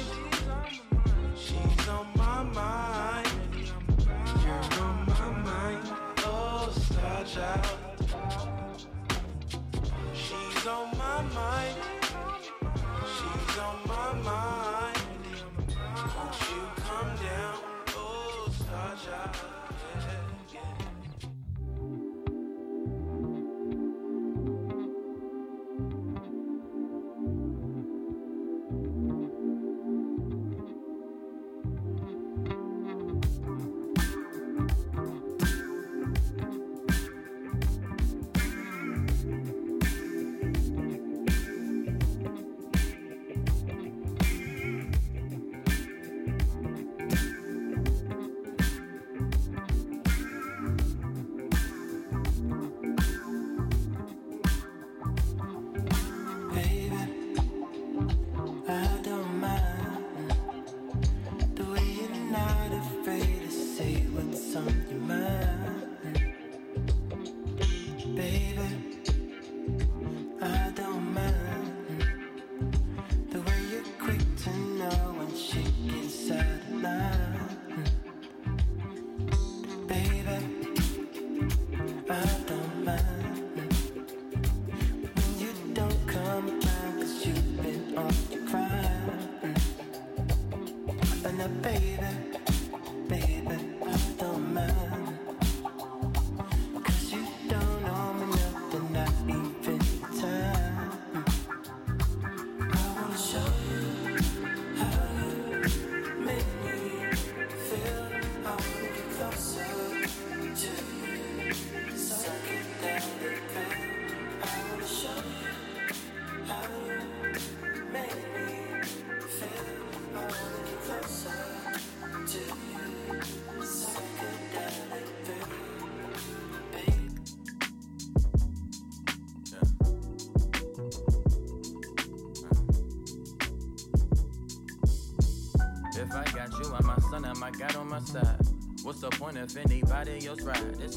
What's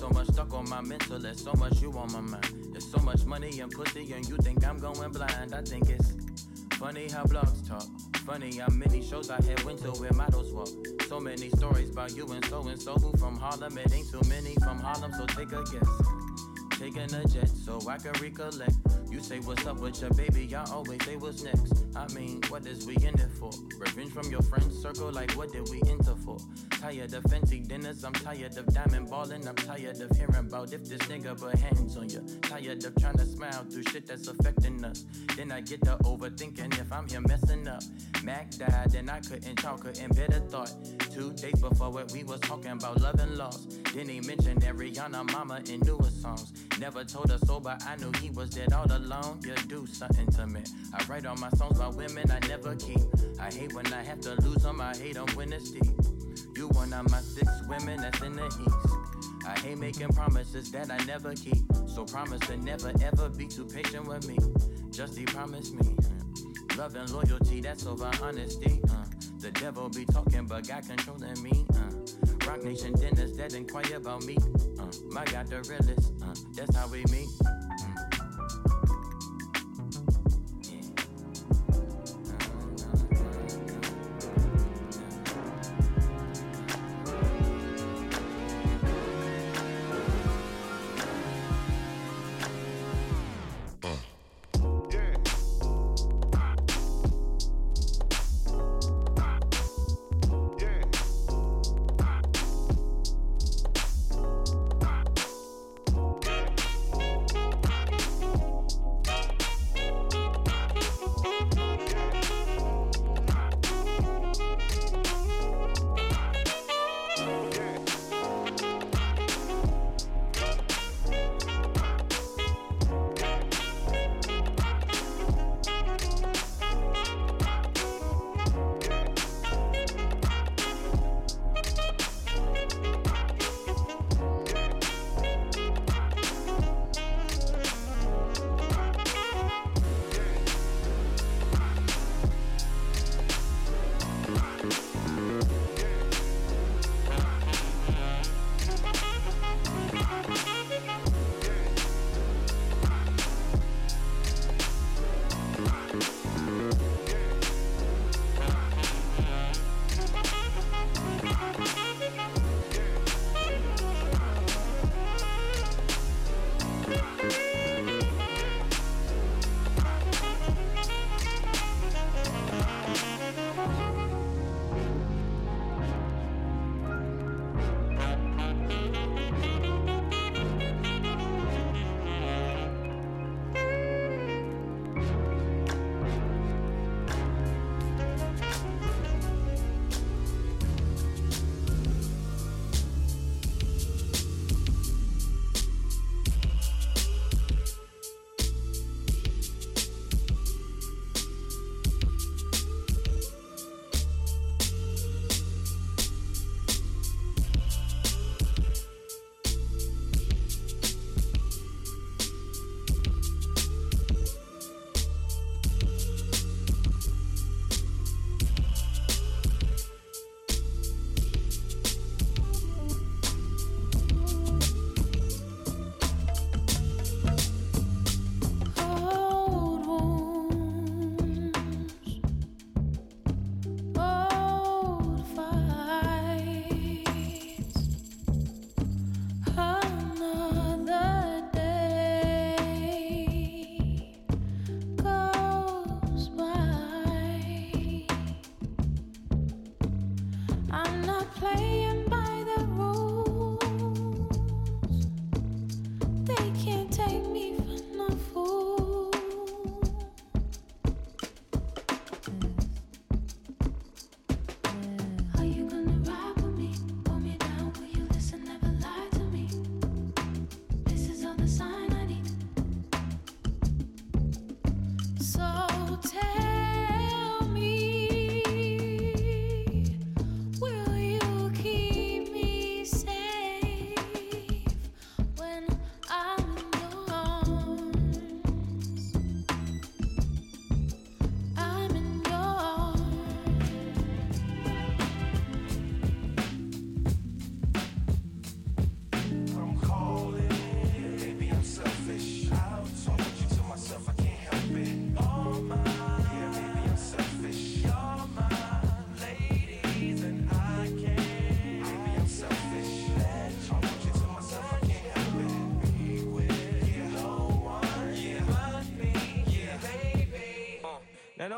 so much stuck on my mental, there's so much you on my mind. There's so much money and pussy, and you think I'm going blind. I think it's funny how blogs talk Funny how many shows I had went to where models walk. So many stories about you and so and so who from Harlem. It ain't too many from Harlem, so take a guess. Taking a jet so I can recollect. You say what's up with your baby, I always say what's next. I mean, what is we in it for? Revenge from your friends circle, like what did we enter for? Tired of fancy dinners, I'm tired of diamond balling. I'm tired of hearing about if this nigga put hands on you. Tired of trying to smile through shit that's affecting us. Then I get to overthinking if I'm here messing up. Mac died, and I couldn't talk, couldn't better thought. Two days before what we was talking about love and loss. Then he mentioned Ariana Mama in newer songs. Never told her so, but I knew he was dead all alone. You do something to me. I write all my songs about women I never keep. I hate when I have to lose them, I hate them when it's deep. You one of my six women that's in the east. I hate making promises that I never keep. So promise to never ever be too patient with me. Just he promised me. Love and loyalty, that's over honesty. Uh. The devil be talking, but God controlling me. Uh. Roc Nation dinners that inquire about me. Uh. My God, the realest. Uh. That's how we meet.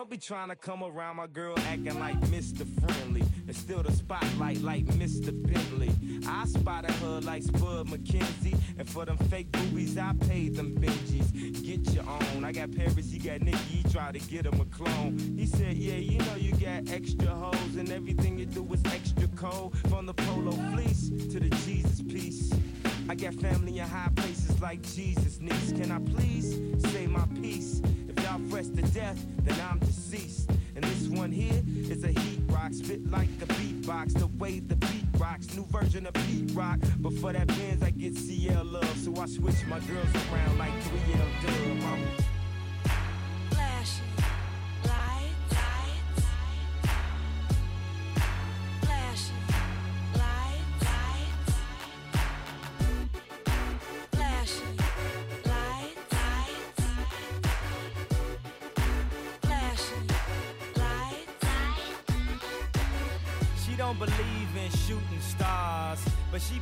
Be trying to come around my girl acting like Mr. Friendly. And still the spotlight like Mr. Bentley. I spotted her like Spud MacKenzie. And for them fake boobies, I paid them Benjis. Get your own. I got Paris, he got Nicky, he tried to get him a clone. He said, Yeah, you know you got extra hoes, and everything you do is extra cold. From the polo fleece to the Jesus piece. I got family in high places like Jesus niece. Can I please say my piece? Y'all fresh to death, then I'm deceased. And this one here is a heat rock, spit like a beatbox. The way the beat rocks, new version of beat rock. But for that Benz, I get CL love, so I switch my girls around like 3L dub.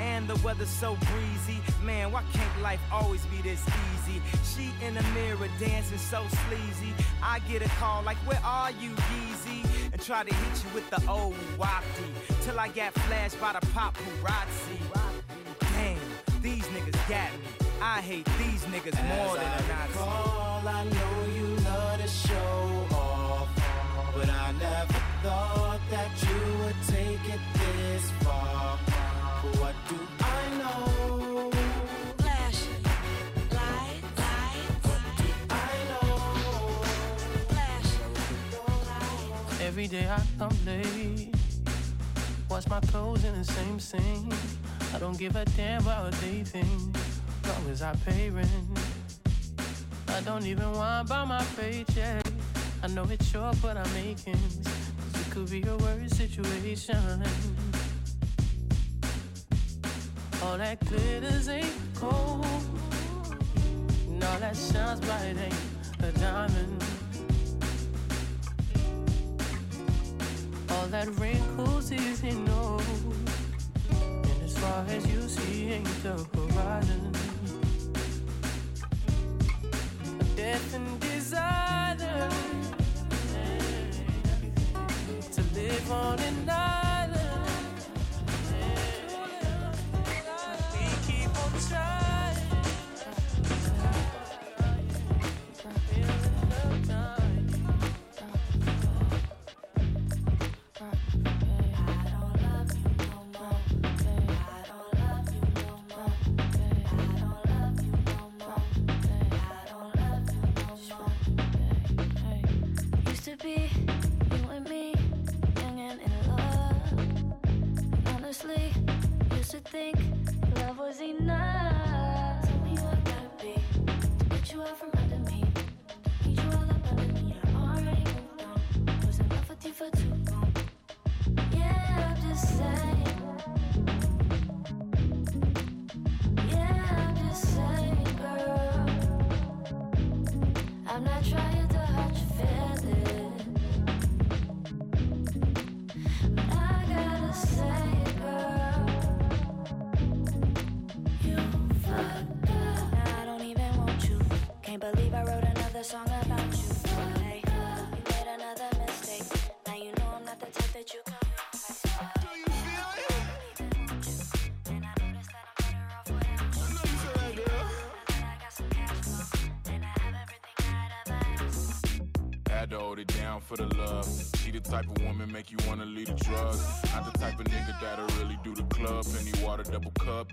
And the weather's so breezy. Man, why can't life always be this easy? She in the mirror dancing so sleazy. I get a call like, Where are you, Yeezy? And try to hit you with the old wacky. Till I got flashed by the paparazzi. Damn, these niggas got me. I hate these niggas As more than I Nazi. Recall, I know you Every day I come late, wash my clothes in the same sink. I don't give a damn about think, long as I pay rent. I don't even want about my paycheck. I know it's short, but I'm making. It could be a worse situation. All that glitters ain't gold. And all that shines bright ain't a diamond. That wrinkles isn't old. And as far as you see, ain't the horizon. Death and desire to live on and on.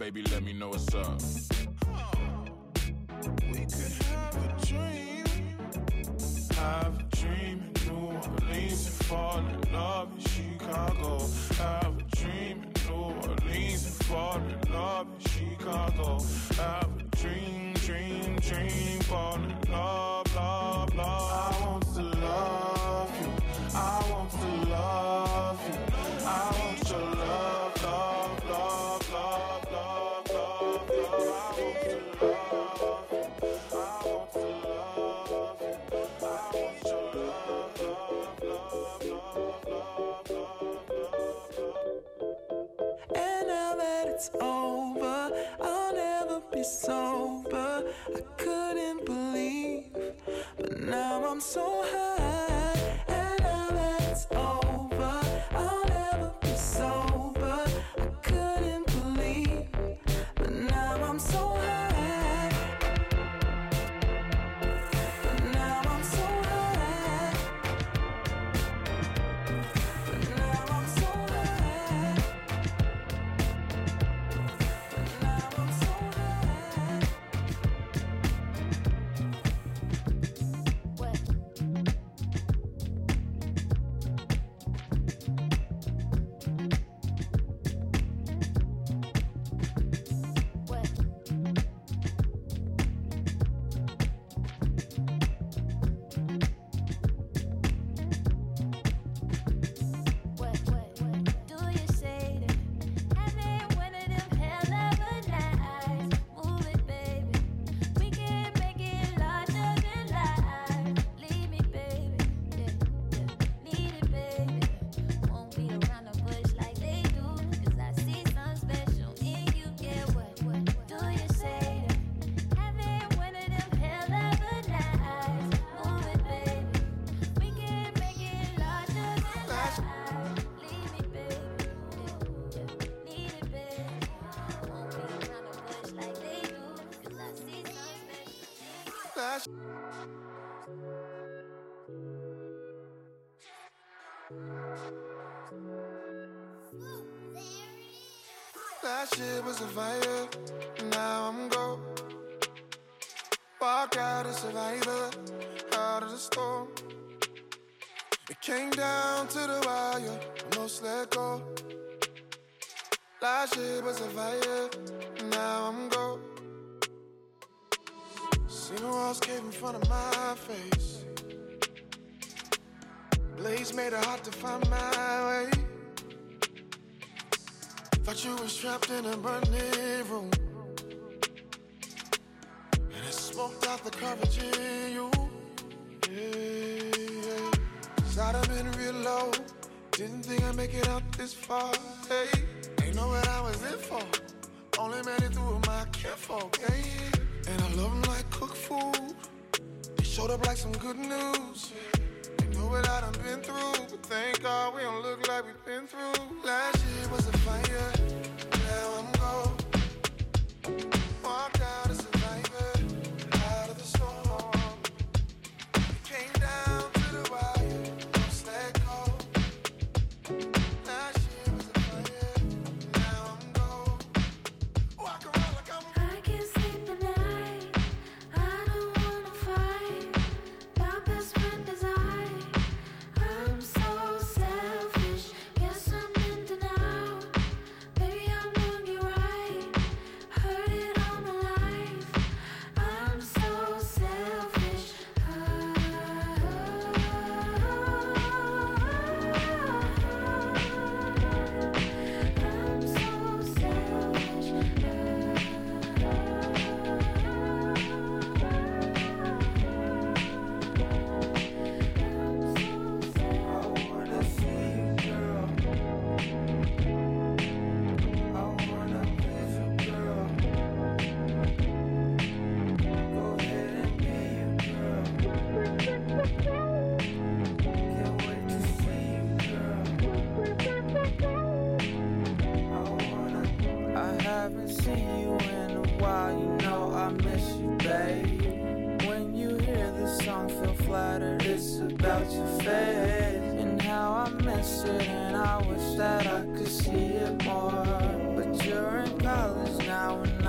Baby, let me know what's up. We could have a dream. Have a dream in New Orleans and fall in love in Chicago. Have a dream in New Orleans and fall in love in Chicago. Have a dream, dream, dream, fall in love, love, love. That shit was a fire, now I'm gone. Walk out a survivor, out of the storm. It came down to the wire, almost let go. Last year was a fire, now I'm gone. See the walls cave in front of my face. Blaze made it hard to find my way. Thought you was trapped in a burning room. And it smoked out the courage in you. Yeah, yeah. Cause been real low. Didn't think I'd make it out this far. Hey, ain't know what I was in for. Only made it through my kinfolk. Yeah. And I love them like cook food. They showed up like some good news. Yeah what I done been through. But thank God we don't look like we've been through. Last year was a fire.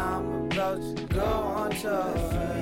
I'm about to go on tour.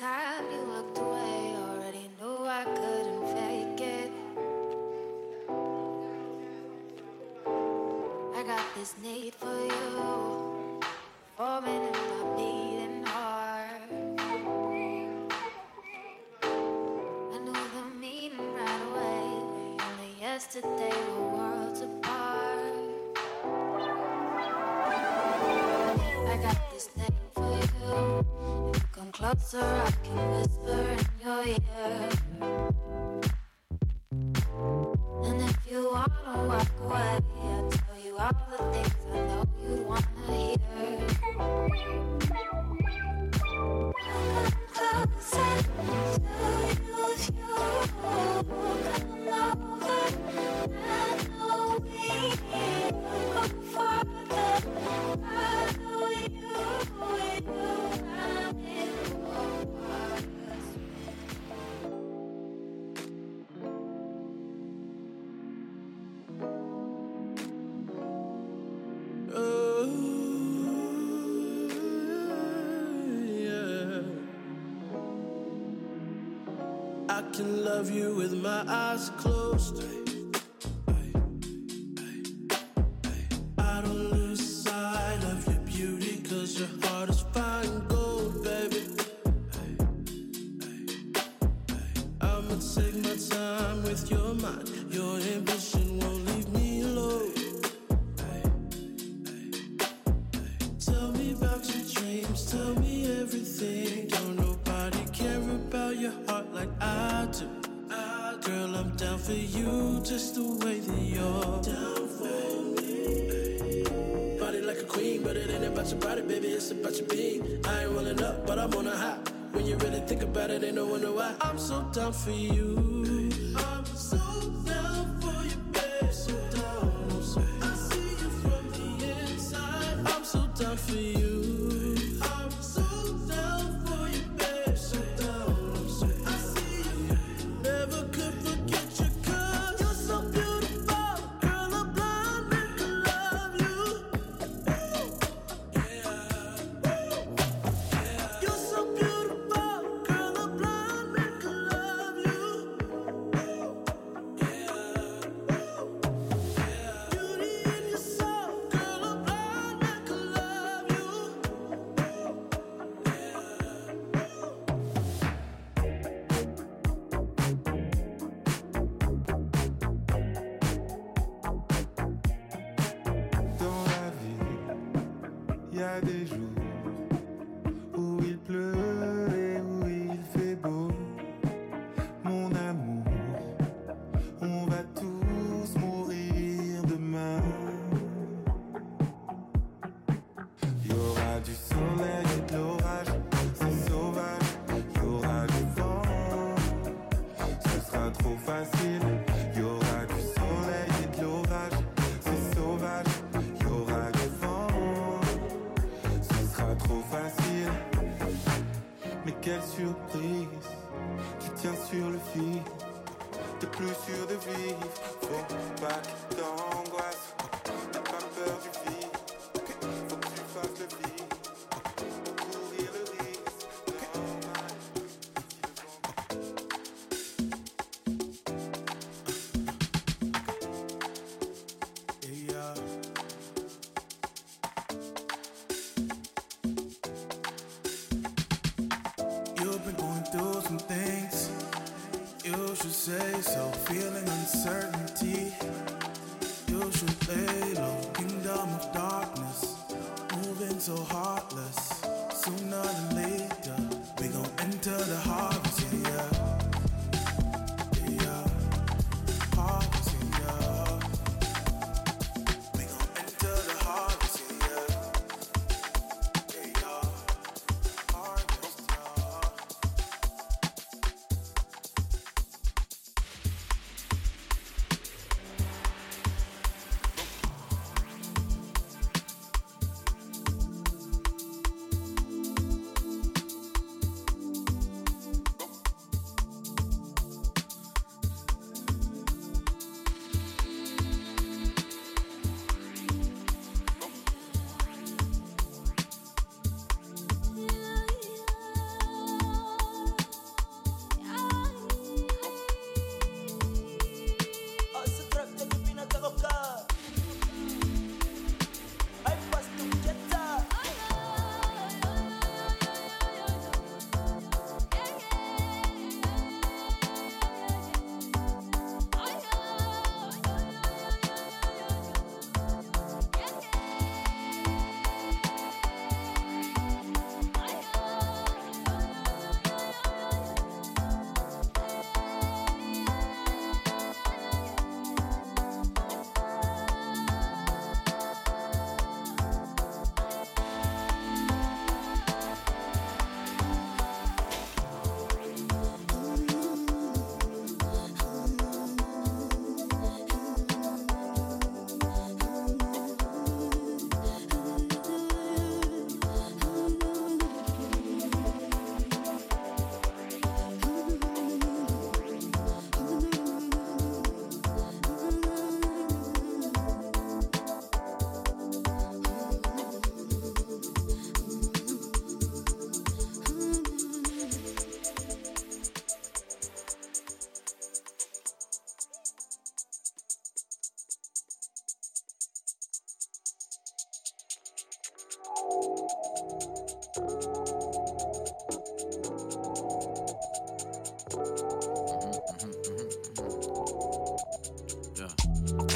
time you walked away, already knew I couldn't fake it. I got this need for you, forming in I'm beating heart. I knew the meaning right away, only yesterday we worlds apart. I got this thing closer, I can whisper in your ear.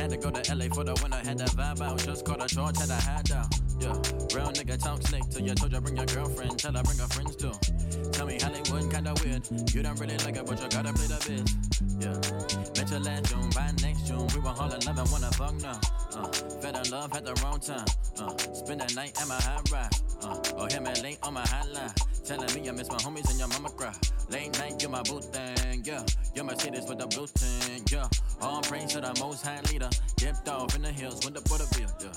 Had to go to LA for the winter, had that vibe out. Just caught a charge, had a hat down. Yeah. Real nigga talk snake till you told you bring your girlfriend, tell her bring her friends too. Tell me Hollywood kinda weird. You don't really like it, but you gotta play the biz. Yeah. Met you last June, by next June. We were all in love and wanna fuck now. Uh, fell in love at the wrong time. Uh, spend the night at my high ride. Uh, or him and late on my hotline. Telling me I miss my homies and your mama cry. Late night, you're my boo thing, yeah. You're Mercedes with the blue tint, yeah. All praise to the most high leader. Dipped off in the hills with the Butterfield, yeah.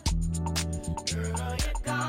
Girl, you're gone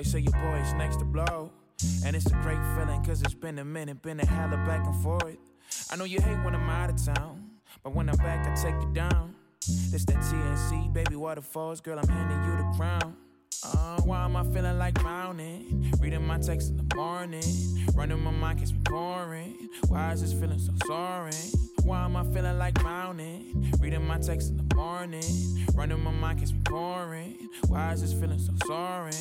They say your boy is next to blow. And it's a great feeling, cause it's been a minute, been a hella back and forth. I know you hate when I'm out of town, but when I'm back, I take you down. This that TNC, baby waterfalls, girl, I'm handing you the crown. Uh, why am I feeling like mountain? Reading my text in the morning, running my mind gets me boring. Why is this feeling so soaring? Why am I feeling like mountain? Reading my text in the morning, running my mind gets me boring. Why is this feeling so soaring?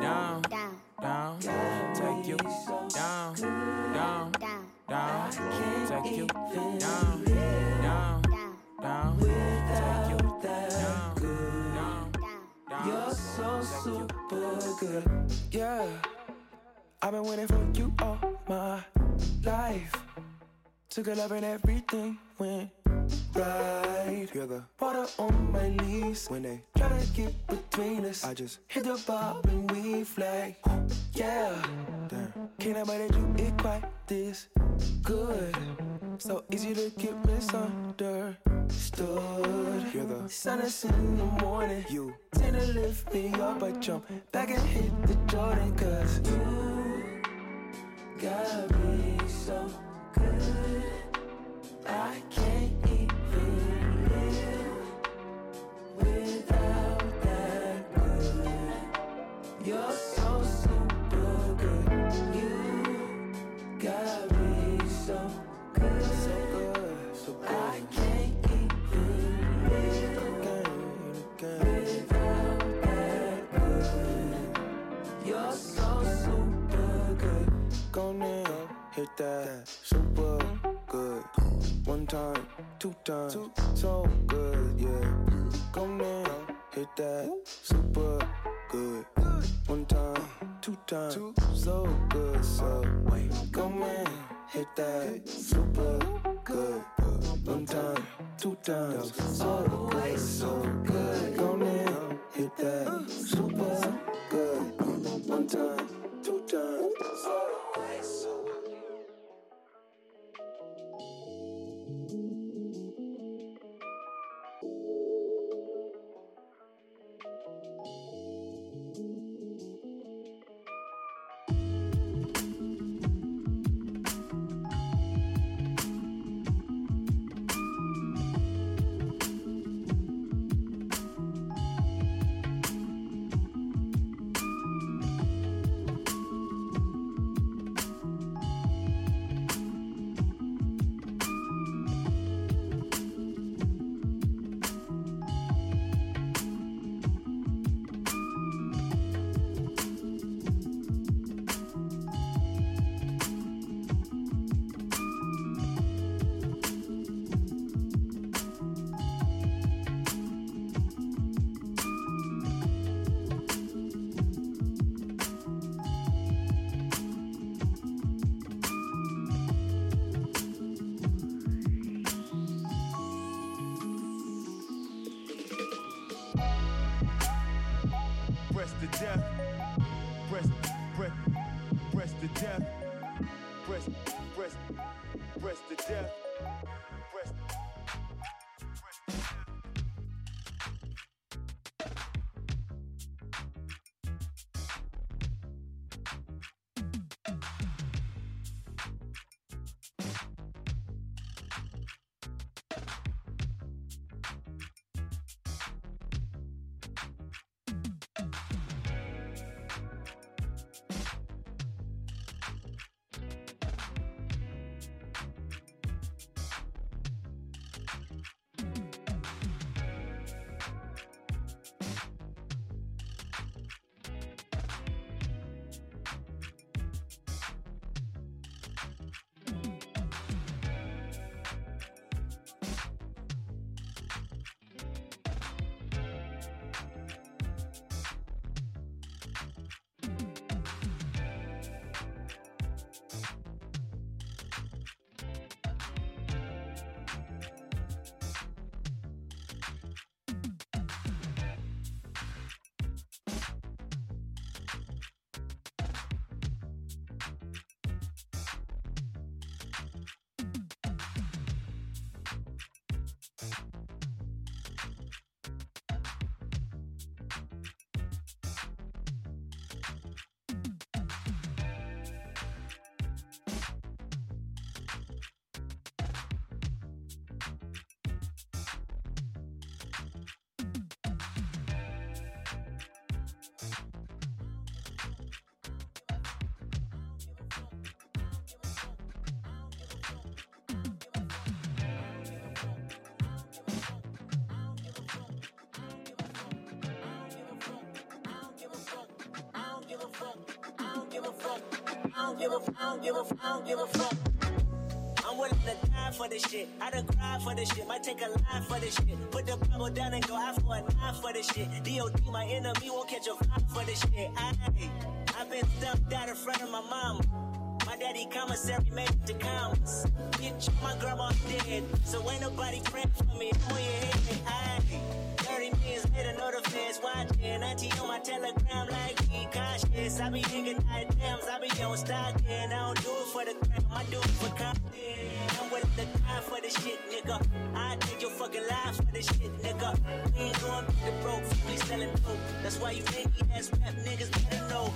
Down, Down, down, take you down, down, down, down, take you down, down, down, down, take you down, down, down. You're so super good, yeah. I've been waiting for you all my life. Took a love and everything went right. You're the water on my leaves. When they try to get between us, I just hit the bar and we flag. Yeah, damn. Can't nobody do it quite this good. So easy to get misunderstood. You're the sun is in the morning. You tend to lift me up, I jump back and hit the Jordan. Cause you got me so. I can't hit that. Super good. One time, two times, so good, yeah. Come now, hit that. Super good. One time, two times, so good, so wait. Go man, hit that. Super good. One time, two times, so don't give a, I don't give a, I don't give a fuck. I'm willing to die for this shit. I done cried for this shit. Might take a line for this shit. Put the Bible down and go out for a nine for this shit. DOD, my enemy, won't catch a vibe for this shit. I, I've been stumped out in front of my mama. My daddy commissary made to commas. Bitch, my grandma dead. So ain't nobody praying for me. I'm your head. Aye. 30 millions later, know the feds watching. Auntie on my telegram like be cautious. I be thinking night dams. I be on stocking. I don't do it for the gram. I do it for content. I'm willing to die for the shit, nigga. I take your fucking life for the shit, nigga. We ain't going to broke. We selling dope. That's why you think ass rap niggas better know.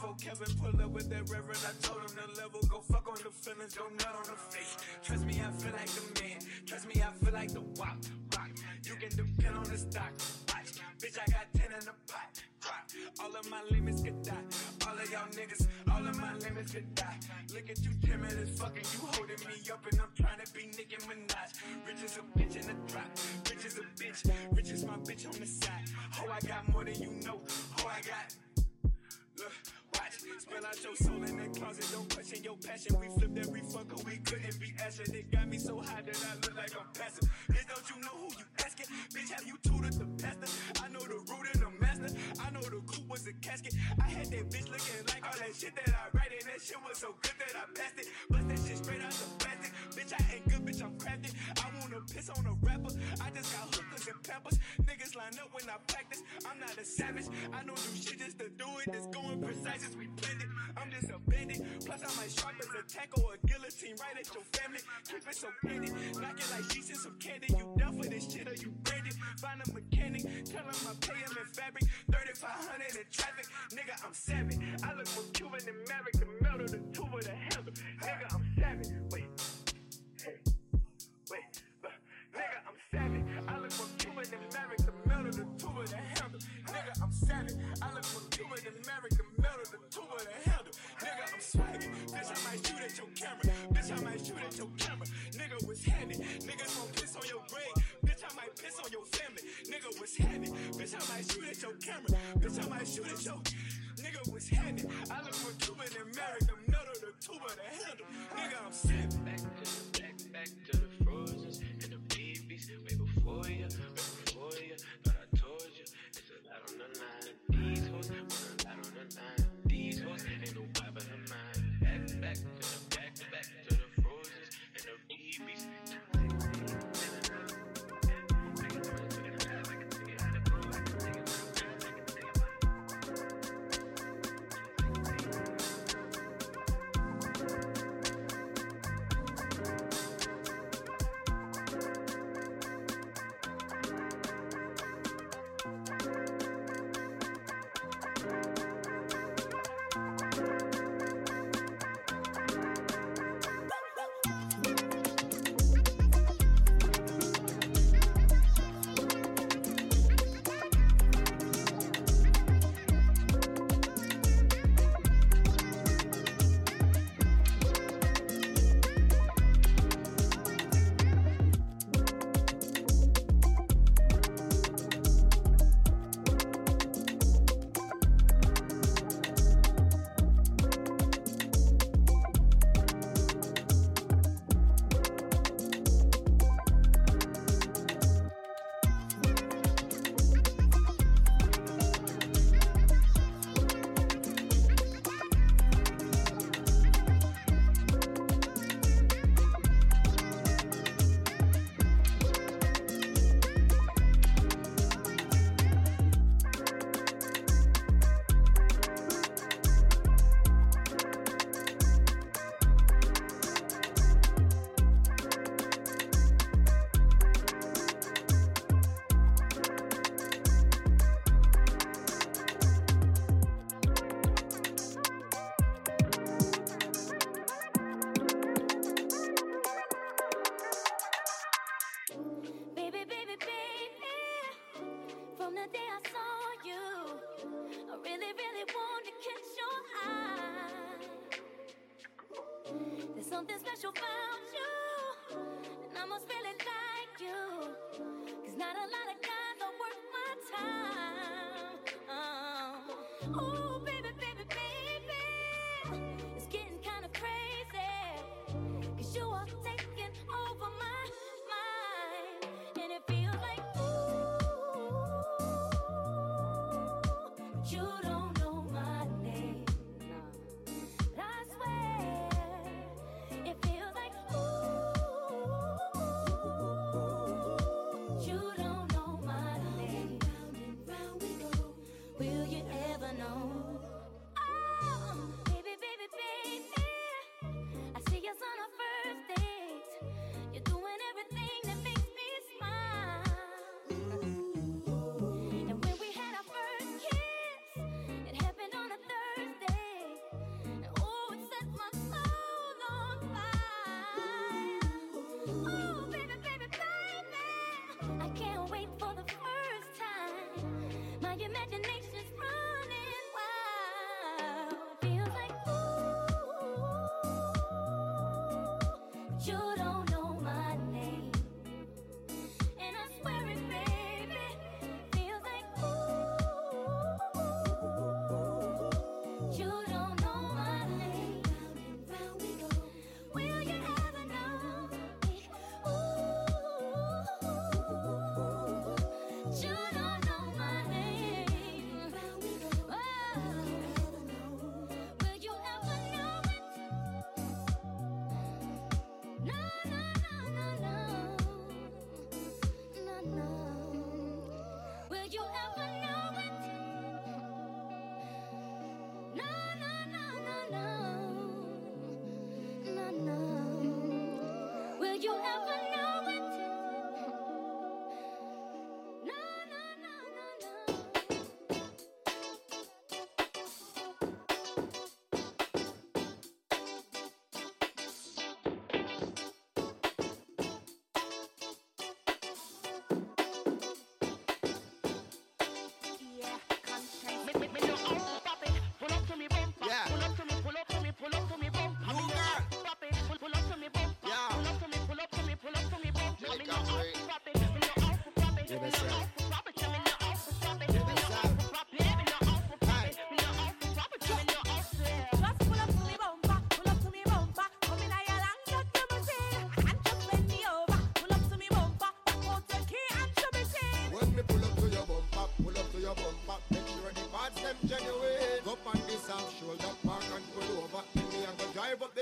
Before Kevin pulled up with that reverend, I told him to level. Go fuck on the feelings, go nut on the face. Trust me, I feel like the man. Trust me, I feel like the wop. Rock. You can depend on the stock. Watch. Bitch, I got 10 in the pot. Drop. All of my limits could die. All of y'all niggas, all of my limits could die. Look at you, timid as fucking. You holding me up and I'm trying to be Nicki Minaj. Rich as a bitch in the drop. Rich as a bitch. Rich as my bitch on the side. Oh, I got more than you know. Oh, I got. Spill out your soul in that closet. Don't question your passion. We flipped every fucker, we couldn't be asking. It got me so high that I look like I'm passive. Bitch, don't you know who you asking? Bitch, have you tutored the pastor? I know the root and the master. I know the coupe was a casket. I had that bitch looking like all that shit that I write, and that shit was so good that I passed it. Bust that shit straight out the plastic. Bitch, I ain't good, bitch, I'm crafted. I wanna piss on a rapper. I just got and peppers. Niggas line up when I practice. I'm not a savage. I don't do shit just to do it. It's going precise as we blend it. I'm just a bandit. Plus, I might sharp as a tackle or a guillotine right at your family. Keep it so candid. Knock it like she's in some candy. You done for this shit or you branded? Find a mechanic. Tell him I pay him in fabric. 3500 in traffic. Nigga, I'm savage. I look more Cuban than Merrick. The metal, the tube of the I might shoot at your camera. Nigga was handy. Niggas gon' piss on your grave. Bitch, I might piss on your family. Nigga was handy. Bitch, I might shoot at your camera. Bitch, I might shoot at your. Nigga was handy. I look more Cuban than Merrick. The metal, the of the handle. Nigga, I'm savage. Back to the back, back to the frozens and the babies. Way before you.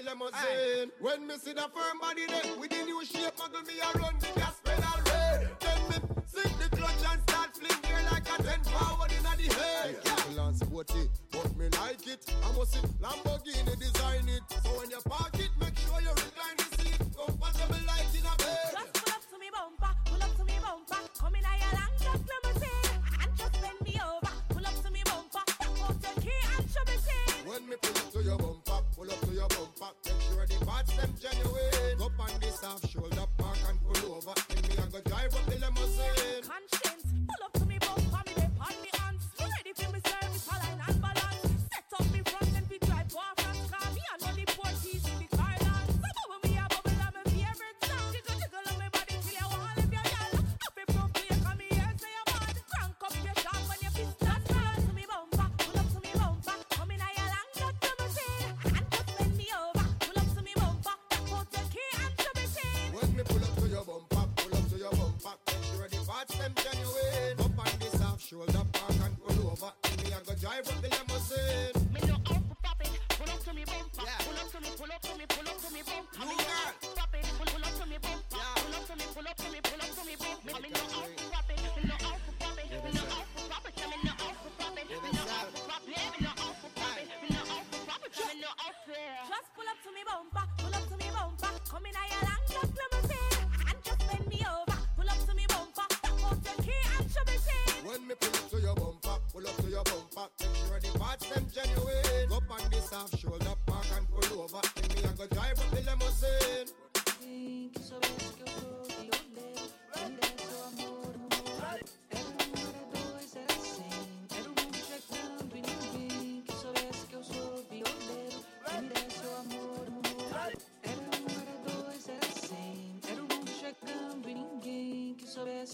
limousine. Aye. When me see the firm body there, with the new shape, muggle me around the gas pedal red. Then me sink the clutch and start fling gear like a ten power in the head. Yeah, ambulance sporty, but me like it. I must see Lamborghini design it. So when you park it, make sure you recline the seat. Comfortable like in a bed. Just pull up to me bumper, pull up to me bumper. Come in a your long limousine. make sure the parts them genuine. Up on this half shoulder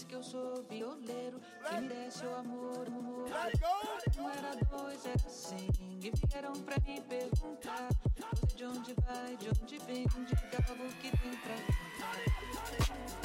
que eu sou violeiro. Que me desce o amor, um Não era dois, era assim. E vieram pra me perguntar: Você de onde vai, de onde vem, de o que tem pra contar.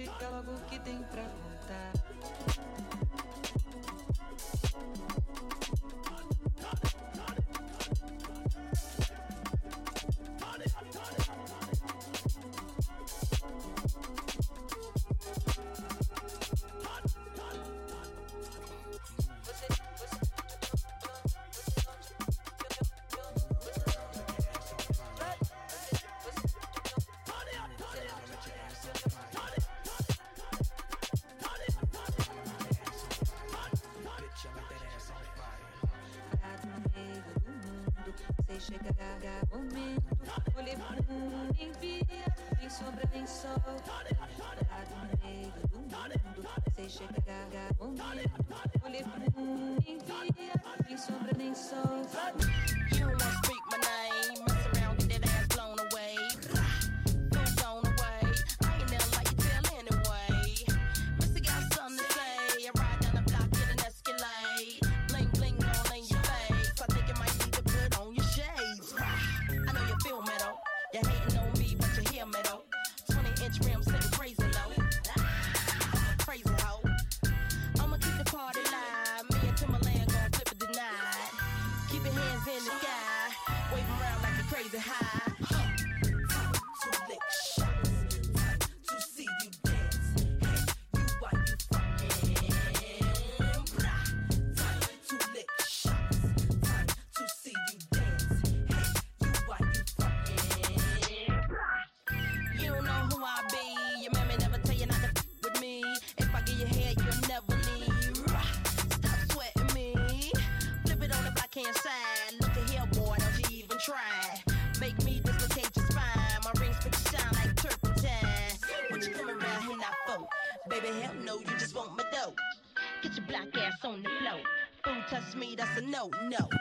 de diálogo que tem pra no, no.